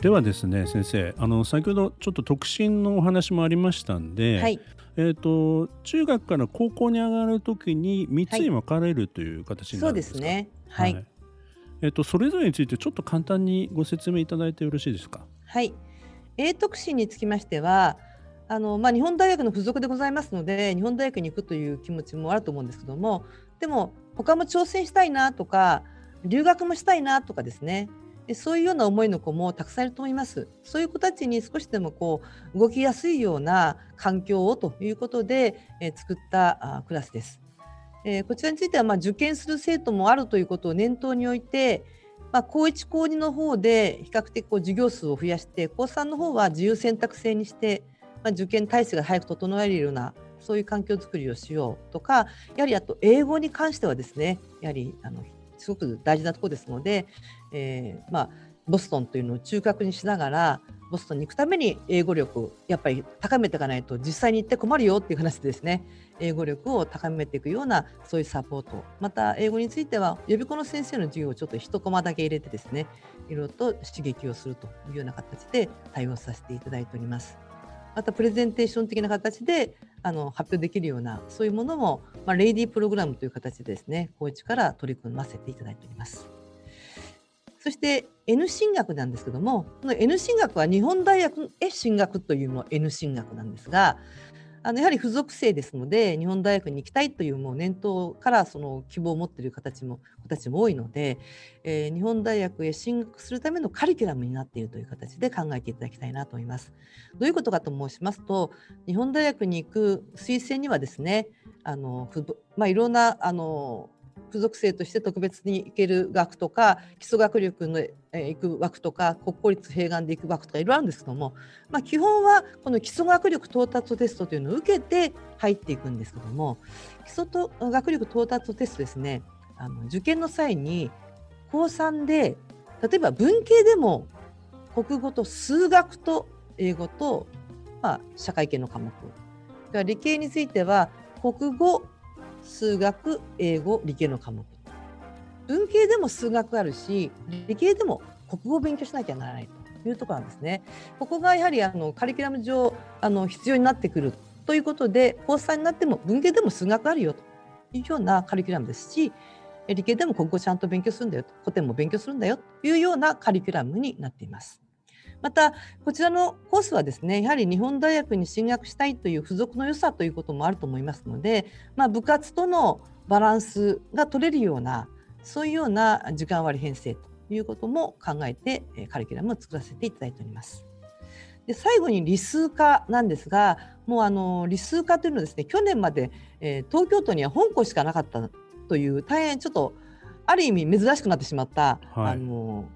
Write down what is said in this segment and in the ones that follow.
ではですね先生あの先ほどちょっと特進のお話もありましたんで、はい、えーと、中学から高校に上がるときに3つに分かれるという形になるんですか、そうですね。はい、はい、えーと、それぞれについてちょっと簡単にご説明いただいてよろしいですか？はい、A 特進につきましてはあの、まあ、日本大学の付属でございますので日本大学に行くという気持ちもあると思うんですけどもでも他も挑戦したいなとか留学もしたいなとかですねでそういうような思いの子もたくさんいると思います。そういう子たちに少しでもこう動きやすいような環境をということで、えー、作ったあクラスです。えー、こちらについてはまあ受験する生徒もあるということを念頭に置いて、まあ、高1高2の方で比較的こう授業数を増やして高3の方は自由選択制にして、まあ、受験体制が早く整えるようなそういう環境づくりをしようとかやはりあと英語に関してはですねやはりあのすごく大事なとこですので、えー、まあ、ボストンというのを中核にしながらボストンに行くために英語力やっぱり高めていかないと実際に行って困るよっていう話でですね英語力を高めていくようなそういうサポートまた英語については予備校の先生の授業をちょっと一コマだけ入れてですねいろいろと刺激をするというような形で対応させていただいております。またプレゼンテーション的な形であの発表できるようなそういうものも、まあ、レイディープログラムという形でですね高一から取り組ませていただいております。そして N 進学なんですけどもこの N 進学は日本大学へ進学というの N 進学なんですがあのやはり付属生ですので日本大学に行きたいというもう念頭からその希望を持っている形も子たちも多いので、えー、日本大学へ進学するためのカリキュラムになっているという形で考えていただきたいなと思います。どういうことかと申しますと日本大学に行く推薦にはですねあの、まあ、いろんなあの付属生として特別に行ける学とか基礎学力の行く枠とか国公立併願で行く枠とかいろいろあるんですけども、まあ、基本はこの基礎学力到達テストというのを受けて入っていくんですけども基礎と学力到達テストですねあの受験の際に高3で例えば文系でも国語と数学と英語と、まあ、社会系の科目。理系については国語数学英語理系の科目文系でも数学あるし理系でも国語を勉強しなきゃならないというところなんですね。ここがやはりあのカリキュラム上あの必要になってくるということで高3になっても文系でも数学あるよというようなカリキュラムですし理系でも国語ちゃんと勉強するんだよ古典も勉強するんだよというようなカリキュラムになっています。またこちらのコースはですねやはり日本大学に進学したいという付属の良さということもあると思いますので、まあ、部活とのバランスが取れるようなそういうような時間割編成ということも考えてカリキュラムを作らせていただいております。で最後に理数科なんですがもうあの理数科というのはですね去年まで、えー、東京都には本校しかなかったという大変ちょっとある意味珍しくなってしまった、はい、あの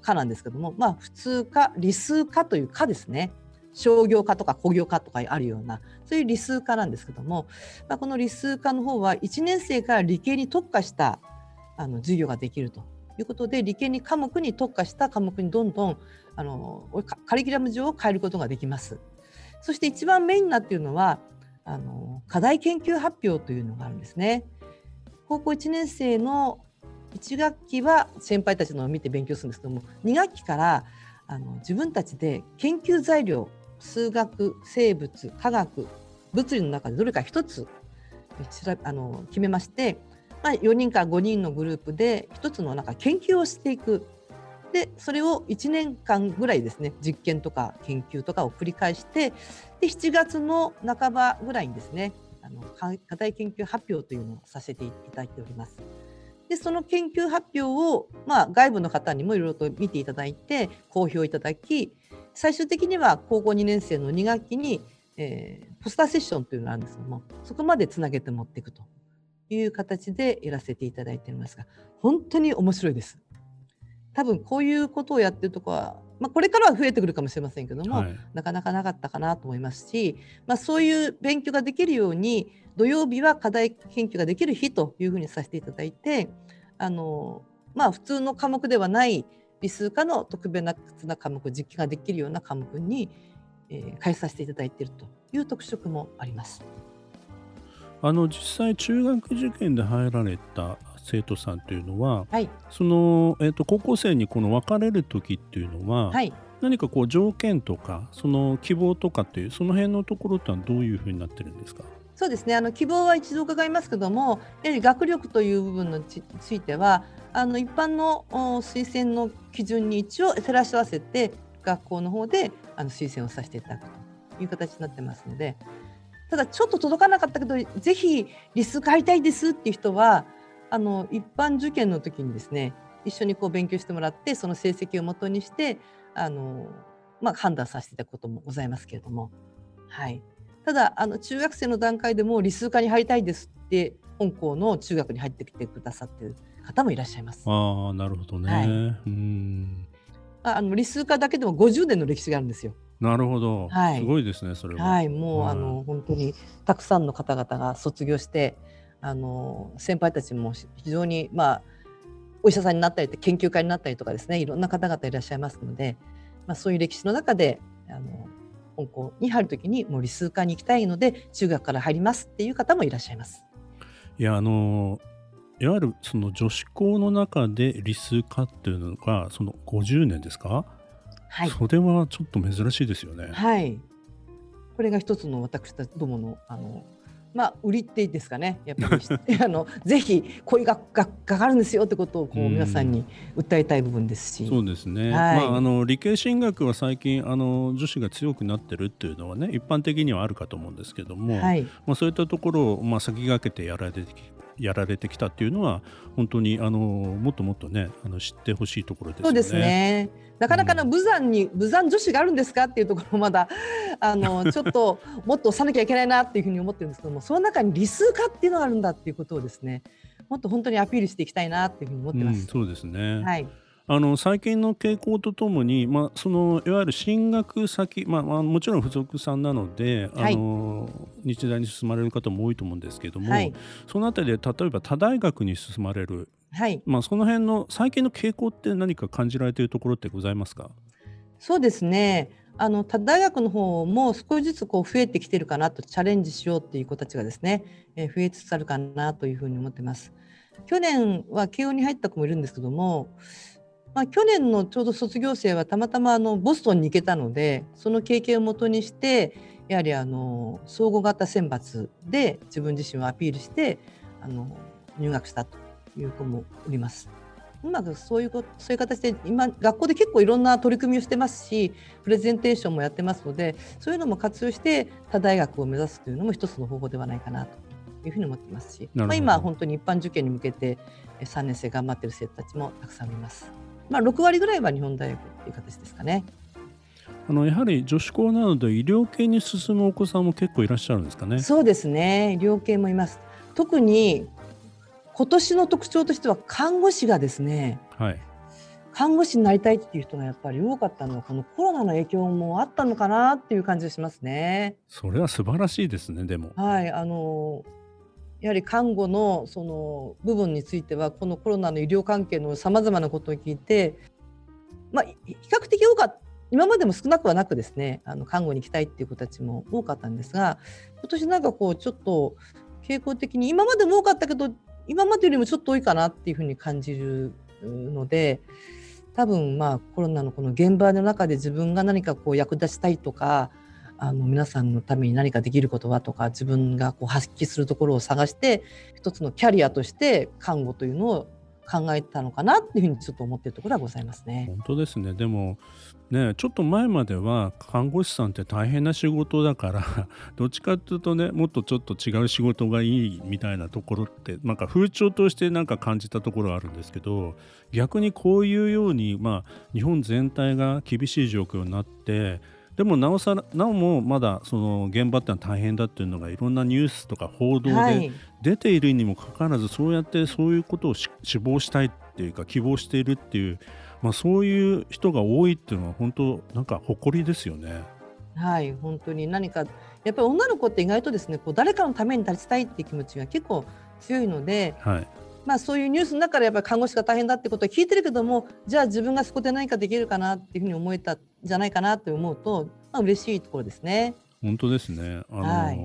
科なんですけども、まあ、普通科理数科という科ですね商業科とか工業科とかあるようなそういう理数科なんですけども、まあ、この理数科の方は1年生から理系に特化したあの授業ができるということで理系に科目に特化した科目にどんどんあのカリキュラム上を変えることができます。そして一番メインになっているのはあの課題研究発表というのがあるんですね。高校1年生の1学期は先輩たちのを見て勉強するんですけども2学期からあの自分たちで研究材料数学生物科学物理の中でどれか1つあの決めまして、まあ、4人から5人のグループで1つのなんか研究をしていくでそれを1年間ぐらいですね実験とか研究とかを繰り返してで7月の半ばぐらいにですねあの課題研究発表というのをさせていただいております。でその研究発表を、まあ、外部の方にもいろいろと見ていただいて公表いただき最終的には高校2年生の2学期に、えー、ポスターセッションというのがあるんですけどもそこまでつなげて持っていくという形でやらせていただいていますが本当に面白いです。多分こういうことをやってるとこはまあ、これからは増えてくるかもしれませんけども、はいなかなかなかったかなと思いますし、まあ、そういう勉強ができるように土曜日は課題研究ができる日というふうにさせていただいてあの、まあ、普通の科目ではない理数科の特別な科目実験ができるような科目に、えー、変えさせていただいているという特色もあります。あの実際中学受験で入られた生徒さんというのははい、その、えー、と高校生にこの分かれる時っていうのは、はい。何かこう条件とかその希望とかっていうその辺のところってのはどういうふうになってるんですか？そうですね。あの希望は一度伺いますけどもやはり学力という部分につついてはあの一般のお推薦の基準に一応照らし合わせて学校の方であの推薦をさせていただくという形になってますのでただちょっと届かなかったけどぜひリス買いたいですっていう人はあの一般受験の時にですね一緒にこう勉強してもらってその成績をもとにしてあの、まあ、判断させていただくこともございますけれども。はい。ただあの中学生の段階でも理数科に入りたいですって本校の中学に入ってきてくださってる方もいらっしゃいます。ああなるほどね、はい。うん。ああの理数科だけでも50年の歴史があるんですよ。なるほど、はい。すごいですねそれは、はい、もう、はいあの本当にたくさんの方々が卒業してあの先輩たちも非常にまあお医者さんになったり研究家になったりとかですねいろんな方々いらっしゃいますので、まあ、そういう歴史の中であの本校に入るときにもう理数科に行きたいので中学から入りますっていう方もいらっしゃいます。いやあのいわゆるその女子校の中で理数科っていうのがその50年ですか、はい、それはちょっと珍しいですよね。はい。これが一つの私たちどものあのまあ売りっていいですかね。やっぱり あのぜひこういう学学科があるんですよってことをこううん皆さんに訴えたい部分ですし。そうですね、はいまあ、あの理系進学は最近あの女子が強くなってるっていうのはね一般的にはあるかと思うんですけども、はい。まあ、そういったところを、まあ、先駆けてやられてきやられてきたっていうのは本当にあのもっともっとねあの知ってほしいところですよね。そうですね。なかなかの武山に武山女子があるんですかっていうところまだあの ちょっともっと押さなきゃいけないなっていうふうに思ってるんですけども、その中に理数科っていうのがあるんだっていうことをですね、もっと本当にアピールしていきたいなっていうふうに思ってうん、ます。そうですね、はい。あの最近の傾向とともに、まあ、そのいわゆる進学先、まあまあ、もちろん付属さんなので、はいあの日大に進まれる方も多いと思うんですけども、はい。そのあたりで例えば他大学に進まれる、はい。まあ、その辺の最近の傾向って何か感じられているところってございますか？そうですね。あの他大学の方も少しずつこう増えてきてるかなとチャレンジしようっていう子たちがですね、えー増えつつあるかなというふうに思ってます。去年は慶応に入った子もいるんですけども、まあ、去年のちょうど卒業生はたまたまあのボストンに行けたのでその経験をもとにしてやはりあの総合型選抜で自分自身をアピールしてあの入学したという子もおります。うまくそういうことそういう形で今学校で結構いろんな取り組みをしてますしプレゼンテーションもやってますのでそういうのも活用して他大学を目指すというのも一つの方法ではないかなというふうに思ってますし、まあ、今本当に一般受験に向けてえ3年生頑張ってる生徒たちもたくさんいます。まあ、6割ぐらいは日本大学という形ですかね。あのやはり女子校なので医療系に進むお子さんも結構いらっしゃるんですかね。そうですね医療系もいます。特に今年の特徴としては看護師がですねはい、看護師になりたいっていう人がやっぱり多かったのはこのコロナの影響もあったのかなっていう感じがしますね。それは素晴らしいですねでも。はい、あのやはり看護のその部分についてはこのコロナの医療関係のさまざまなことを聞いて、まあ、比較的多かった今までも少なくはなくですねあの看護に行きたいっていう子たちも多かったんですが今年なんかこうちょっと傾向的に今までも多かったけど今までよりもちょっと多いかなっていうふうに感じるので多分まあコロナのこの現場の中で自分が何かこう役立ちたいとかあの皆さんのために何かできることはとか自分がこう発揮するところを探して一つのキャリアとして看護というのを考えたのかなっていうふうにちょっと思ってるところはございますね。本当ですねでもねちょっと前までは看護師さんって大変な仕事だから どっちかっていうとねもっとちょっと違う仕事がいいみたいなところってなんか風潮としてなんか感じたところがあるんですけど逆にこういうようにまあ日本全体が厳しい状況になってでもなおさらなおもまだその現場ってのは大変だっていうのがいろんなニュースとか報道ではい、出ているにもかかわらずそうやってそういうことをし志望したいっていうか希望しているっていうまあ、そういう人が多いっていうのは本当なんか誇りですよね。はい本当に。何かやっぱり女の子って意外とですねこう誰かのために立ちたいっていう気持ちが結構強いので、はい、まあ、そういうニュースの中でやっぱり看護師が大変だってことは聞いてるけどもじゃあ自分がそこで何かできるかなっていうふうに思えたんじゃないかなって思うと、まあ嬉しいところですね。本当ですね。あの、はい、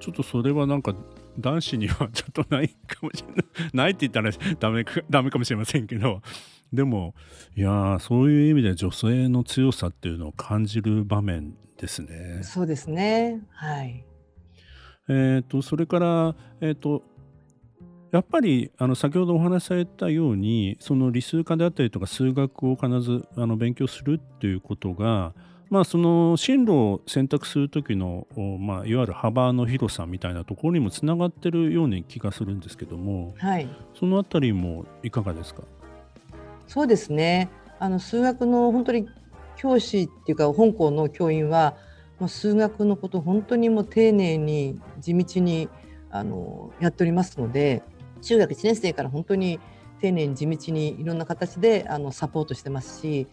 ちょっとそれはなんか男子にはちょっとないかもしれない。ないって言ったら ダメダメかもしれませんけど、でもいやそういう意味で女性の強さっていうのを感じる場面ですね。そうですね。はい。えっ、ー、とそれからえっ、ー、とやっぱりあの先ほどお話しされたようにその理数科であったりとか数学を必ずあの勉強するっていうことがまあ、その進路を選択する時の、まあ、いわゆる幅の広さみたいなところにもつながってるように気がするんですけども、はい、そのあたりもいかがですか？そうですね。あの数学の本当に教師っていうか本校の教員は、まあ、数学のこと本当にもう丁寧に地道にあのやっておりますので中学1年生から本当に丁寧に地道にいろんな形であのサポートしてますし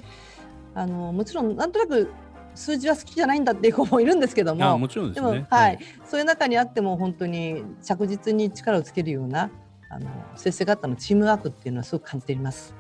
あのもちろんなんとなく数字は好きじゃないんだっていう子もいるんですけどももちろんです、ね、も、はい、そういう中にあっても本当に着実に力をつけるようなあの先生方のチームワークっていうのはすごく感じています。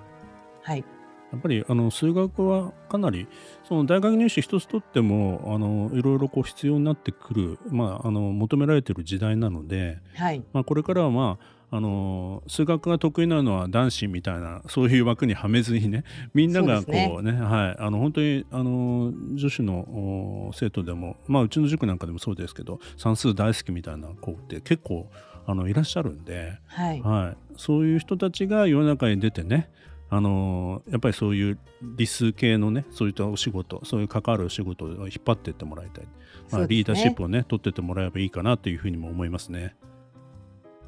はい。やっぱりあの数学はかなりその大学入試一つとってもあのいろいろこう必要になってくる、まあ、あの求められている時代なので、はい。まあ、これからは、まあ、あの数学が得意なのは男子みたいなそういう枠にはめずにね みんながこうね、ね、はい、あの本当にあの女子の生徒でも、まあ、うちの塾なんかでもそうですけど算数大好きみたいな子って結構あのいらっしゃるんで、はい、はい、そういう人たちが世の中に出てねあのやっぱりそういう理数系のねそういったお仕事そういう関わるお仕事を引っ張っていってもらいたい、まあ、リーダーシップをね取ってってもらえばいいかなというふうにも思いますね。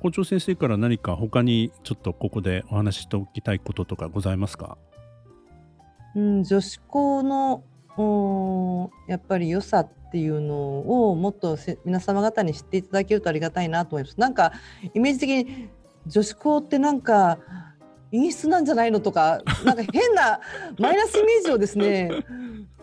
校長先生から何か他にちょっとここでお話ししておきたいこととかございますか、うん、女子校のやっぱり良さっていうのをもっと皆様方に知っていただけるとありがたいなと思います。なんかイメージ的に女子校ってなんか陰湿なんじゃないのとかなんか変な マイナスイメージをですね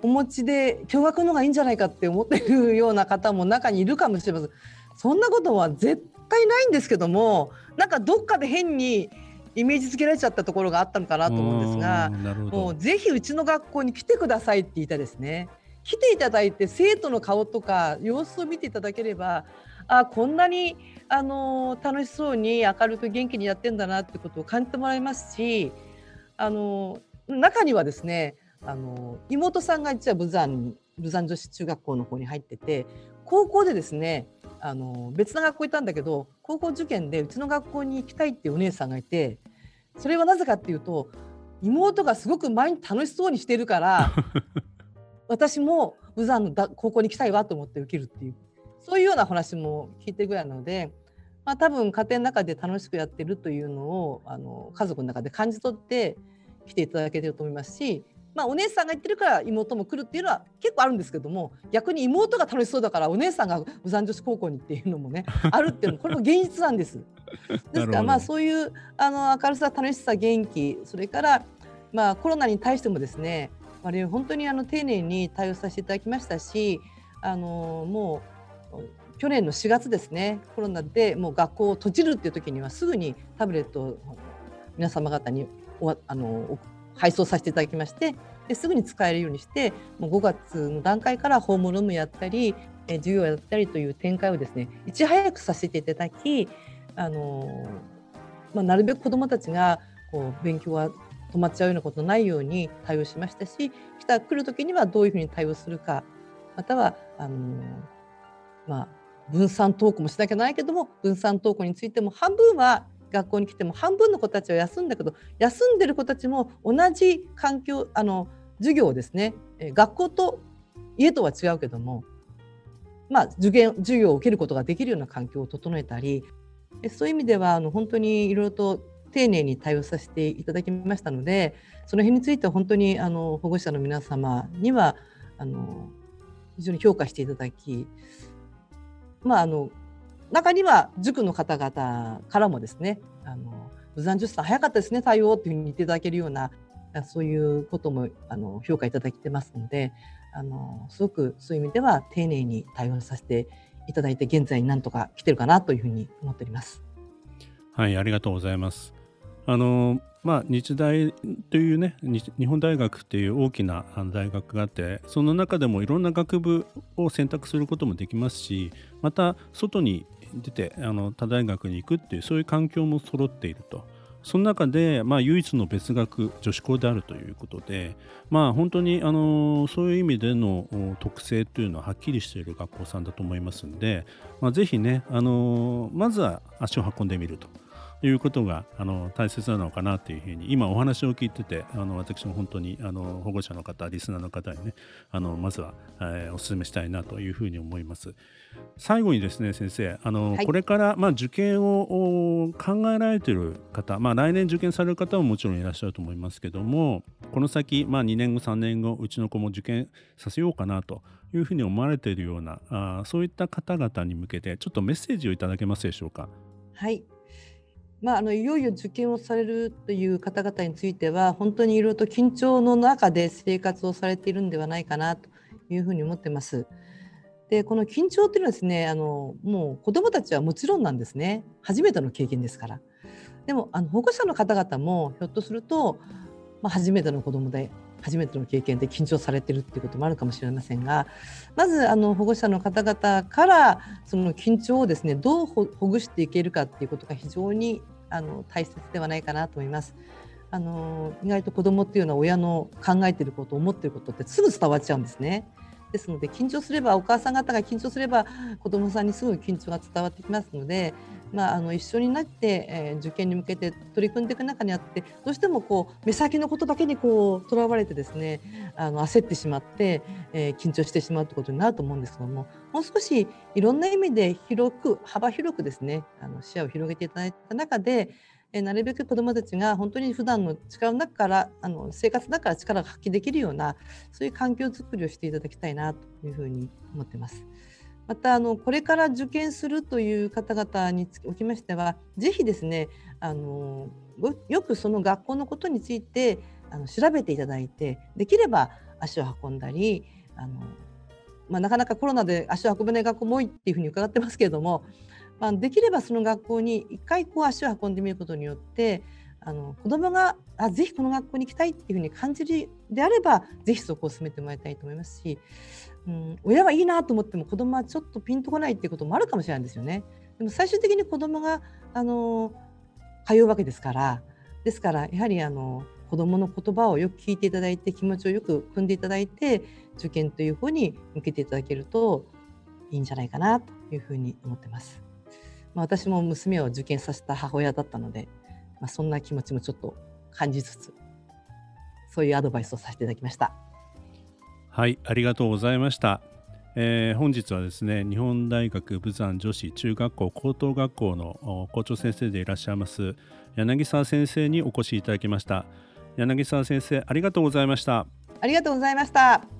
お持ちで驚愕のがいいんじゃないかって思ってるような方も中にいるかもしれません。そんなことは絶対ないんですけどもなんかどっかで変にイメージ付けられちゃったところがあったのかなと思うんですがもうぜひうちの学校に来てくださいって言いたいですね。来ていただいて生徒の顔とか様子を見ていただければあこんなにあの楽しそうに明るく元気にやってんだなってことを感じてもらいますしあの中にはですねあの妹さんが実は武山武山女子中学校の方に入ってて高校でですねあの別な学校いたんだけど高校受験でうちの学校に行きたいっていうお姉さんがいてそれはなぜかっていうと妹がすごく毎日楽しそうにしてるから 私も武山の高校に行きたいわと思って受けるっていうそういうような話も聞いてるぐらいなので、まあ、多分家庭の中で楽しくやってるというのをあの家族の中で感じ取って来ていただけてると思いますし、まあ、お姉さんが言ってるから妹も来るっていうのは結構あるんですけども逆に妹が楽しそうだからお姉さんが武山女子高校にっていうのもね あるっていうのもこれも現実なんです。ですからまあそういうあの明るさ楽しさ元気それからまあコロナに対してもですね我々本当にあの丁寧に対応させていただきましたしあのもう去年の4月ですねコロナでもう学校を閉じるっていう時にはすぐにタブレットを皆様方におあの配送させていただきましてですぐに使えるようにしてもう5月の段階からホームルームやったり授業やったりという展開をですねいち早くさせていただきあの、まあ、なるべく子どもたちがこう勉強が止まっちゃうようなことないように対応しましたし来た来る時にはどういうふうに対応するかまたはあのまあ、分散登校もしなきゃないけども分散登校についても半分は学校に来ても半分の子たちは休んだけど休んでる子たちも同じ環境あの授業をですね学校と家とは違うけども、まあ、受験授業を受けることができるような環境を整えたりそういう意味ではあの本当にいろいろと丁寧に対応させていただきましたのでその辺については本当にあの保護者の皆様にはあの非常に評価していただきまあ、あの中には塾の方々からもですねあの武山術さん早かったですね対応っていうふうに言っていただけるようなそういうこともあの評価いただいてますのであのすごくそういう意味では丁寧に対応させていただいて現在になんとか来てるかなというふうに思っております。はいありがとうございます。あのまあ、日大というね日本大学っていう大きな大学があってその中でもいろんな学部を選択することもできますしまた外に出てあの他大学に行くっていうそういう環境も揃っていると。その中で、まあ、唯一の別学女子校であるということで、まあ、本当にあのそういう意味での特性というのははっきりしている学校さんだと思いますので、まあ、ぜひねあのまずは足を運んでみるということがあの大切なのかなというふうに今お話を聞いててあの私も本当にあの保護者の方リスナーの方にねあのまずは、えー、お勧めしたいなというふうに思います。最後にですね先生あの、はい、これから、まあ、受験を考えられている方、まあ、来年受験される方ももちろんいらっしゃると思いますけどもこの先、まあ、2年後3年後うちの子も受験させようかなというふうに思われているようなあそういった方々に向けてちょっとメッセージをいただけますでしょうか？はいまあ、あのいよいよ受験をされるという方々については本当にいろいろと緊張の中で生活をされているんではないかなというふうに思ってます。でこの緊張っていうのはですねあのもう子どもたちはもちろんなんですね初めての経験ですから。でもあの保護者の方々もひょっとすると、まあ、初めての子どもで初めての経験で緊張されてるっていうこともあるかもしれませんがまずあの保護者の方々からその緊張をですねどうほぐしていけるかっていうことが非常にあの大切ではないかなと思います。あの意外と子どもっていうのは親の考えてること思ってることってすぐ伝わっちゃうんですね。ですので緊張すればお母さん方が緊張すれば子どもさんにすぐ緊張が伝わってきますのでまあ、あの一緒になって、えー、受験に向けて取り組んでいく中にあってどうしてもこう目先のことだけにとらわれてですねあの焦ってしまって、えー、緊張してしまうということになると思うんですけどももう少しいろんな意味で広く幅広くですねあの視野を広げていただいた中でえなるべく子どもたちが本当に普段の力の中からあの生活の中から力が発揮できるようなそういう環境づくりをしていただきたいなというふうに思ってます。またあのこれから受験するという方々におきましてはぜひですねあのよくその学校のことについてあの調べていただいてできれば足を運んだりあの、まあ、なかなかコロナで足を運べない学校も多いっていうふうに伺ってますけれども、まあ、できればその学校に一回こう足を運んでみることによってあの子どもがあぜひこの学校に行きたいっていうふうに感じるであればぜひそこを進めてもらいたいと思いますしうん、親はいいなと思っても子供はちょっとピンとこないっていうこともあるかもしれないんですよね。でも最終的に子供があの通うわけですからですからやはりあの子供の言葉をよく聞いていただいて気持ちをよく汲んでいただいて受験という方に向けていただけるといいんじゃないかなというふうに思ってます。まあ、私も娘を受験させた母親だったので、まあ、そんな気持ちもちょっと感じつつそういうアドバイスをさせていただきました。はいありがとうございました、えー、本日はですね日本大学武山女子中学校高等学校の校長先生でいらっしゃいます柳沢先生にお越しいただきました。柳沢先生ありがとうございました。ありがとうございました。